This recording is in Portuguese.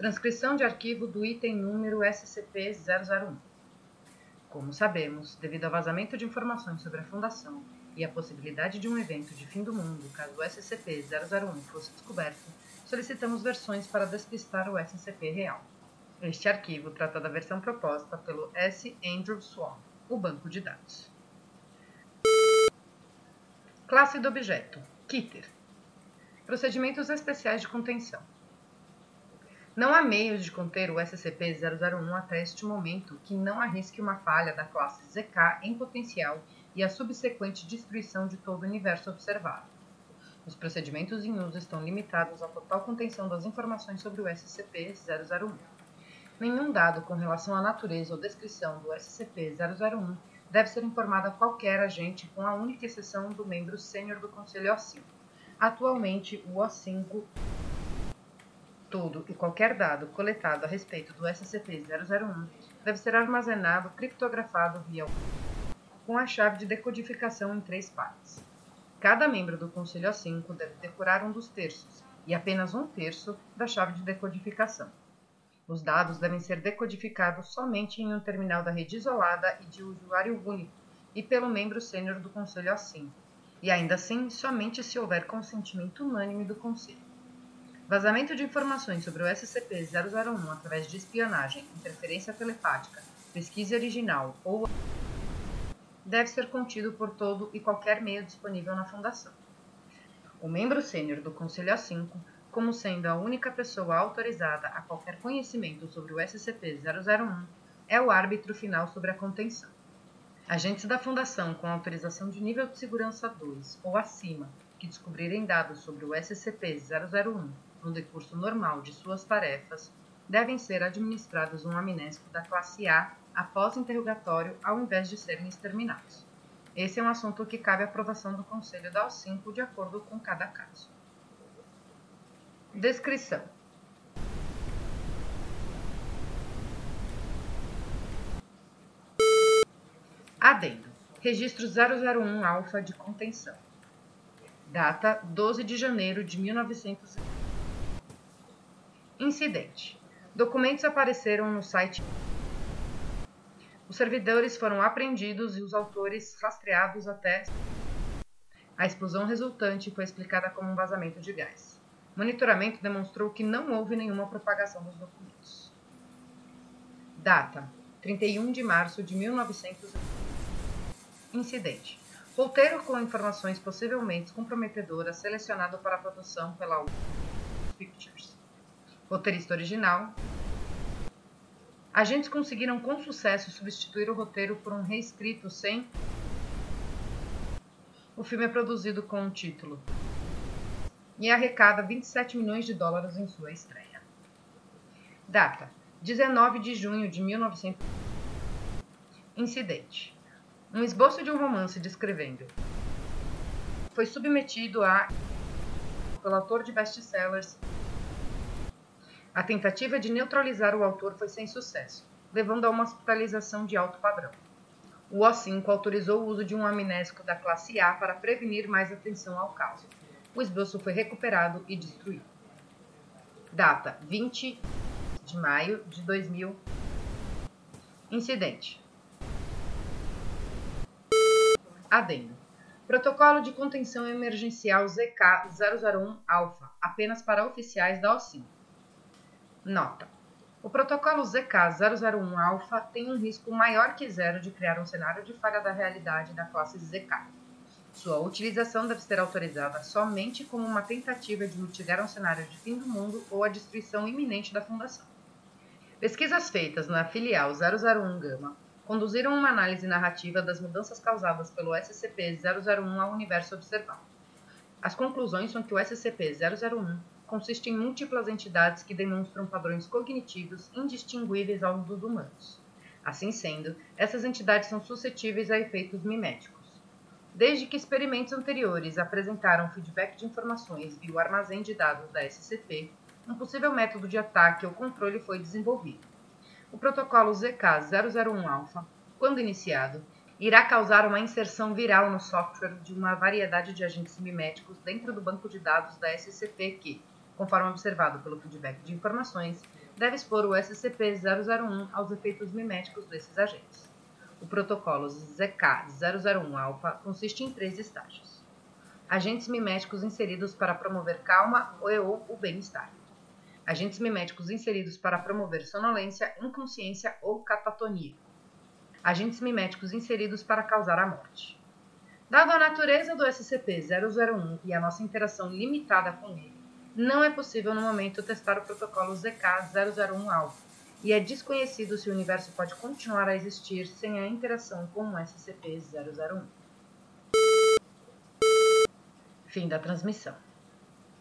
Transcrição de arquivo do item número SCP-001. Como sabemos, devido ao vazamento de informações sobre a Fundação e a possibilidade de um evento de fim do mundo caso o SCP-001 fosse descoberto, solicitamos versões para despistar o SCP real. Este arquivo trata da versão proposta pelo S. Andrew Swan, o banco de dados. Classe do objeto: Kitter. Procedimentos especiais de contenção. Não há meios de conter o SCP-001 até este momento que não arrisque uma falha da classe ZK em potencial e a subsequente destruição de todo o universo observado. Os procedimentos em uso estão limitados à total contenção das informações sobre o SCP-001. Nenhum dado com relação à natureza ou descrição do SCP-001 deve ser informado a qualquer agente, com a única exceção do membro sênior do Conselho O5. Atualmente, o O5 Todo e qualquer dado coletado a respeito do SCP-001 deve ser armazenado criptografado via com a chave de decodificação em três partes. Cada membro do Conselho A5 deve decorar um dos terços e apenas um terço da chave de decodificação. Os dados devem ser decodificados somente em um terminal da rede isolada e de usuário único e pelo membro sênior do Conselho A5, e ainda assim somente se houver consentimento unânime do Conselho. Vazamento de informações sobre o SCP-001 através de espionagem, interferência telepática, pesquisa original ou deve ser contido por todo e qualquer meio disponível na Fundação. O membro sênior do Conselho A5, como sendo a única pessoa autorizada a qualquer conhecimento sobre o SCP-001, é o árbitro final sobre a contenção. Agentes da Fundação com autorização de nível de segurança 2 ou acima que descobrirem dados sobre o SCP-001 no decurso normal de suas tarefas, devem ser administrados um amnésico da classe A após interrogatório ao invés de serem exterminados. Esse é um assunto que cabe à aprovação do Conselho da O5 de acordo com cada caso. Descrição: Adendo: Registro 001 Alfa de contenção. Data 12 de janeiro de 1900. Incidente: Documentos apareceram no site. Os servidores foram apreendidos e os autores rastreados até. A explosão resultante foi explicada como um vazamento de gás. Monitoramento demonstrou que não houve nenhuma propagação dos documentos. Data: 31 de março de 1900. Incidente: Roteiro com informações possivelmente comprometedoras selecionado para a produção pela Pictures. Roteirista original. Agentes conseguiram com sucesso substituir o roteiro por um reescrito sem. O filme é produzido com o título e arrecada 27 milhões de dólares em sua estreia. Data: 19 de junho de 1900. Incidente: Um esboço de um romance descrevendo. Foi submetido a pelo autor de best-sellers a tentativa de neutralizar o autor foi sem sucesso, levando a uma hospitalização de alto padrão. O O5 autorizou o uso de um amnésico da classe A para prevenir mais atenção ao caso. O esboço foi recuperado e destruído. Data: 20 de maio de 2000. Incidente. Adendo. Protocolo de contenção emergencial ZK-001 Alpha, apenas para oficiais da O5. Nota: o protocolo ZK-001 Alpha tem um risco maior que zero de criar um cenário de falha da realidade da classe ZK. Sua utilização deve ser autorizada somente como uma tentativa de mitigar um cenário de fim do mundo ou a destruição iminente da Fundação. Pesquisas feitas na filial 001 Gama conduziram uma análise narrativa das mudanças causadas pelo SCP-001 ao universo observado. As conclusões são que o SCP-001 consiste em múltiplas entidades que demonstram padrões cognitivos indistinguíveis aos dos humanos. Assim sendo, essas entidades são suscetíveis a efeitos miméticos. Desde que experimentos anteriores apresentaram feedback de informações via o armazém de dados da SCP, um possível método de ataque ou controle foi desenvolvido. O protocolo ZK-001-alpha, quando iniciado, irá causar uma inserção viral no software de uma variedade de agentes miméticos dentro do banco de dados da SCP que, conforme observado pelo feedback de informações, deve expor o SCP-001 aos efeitos miméticos desses agentes. O protocolo ZK-001-alpha consiste em três estágios. Agentes miméticos inseridos para promover calma ou o bem-estar. Agentes miméticos inseridos para promover sonolência, inconsciência ou catatonia agentes miméticos inseridos para causar a morte. Dado a natureza do SCP-001 e a nossa interação limitada com ele, não é possível no momento testar o protocolo ZK-001-alpha, e é desconhecido se o universo pode continuar a existir sem a interação com o SCP-001. Fim da transmissão.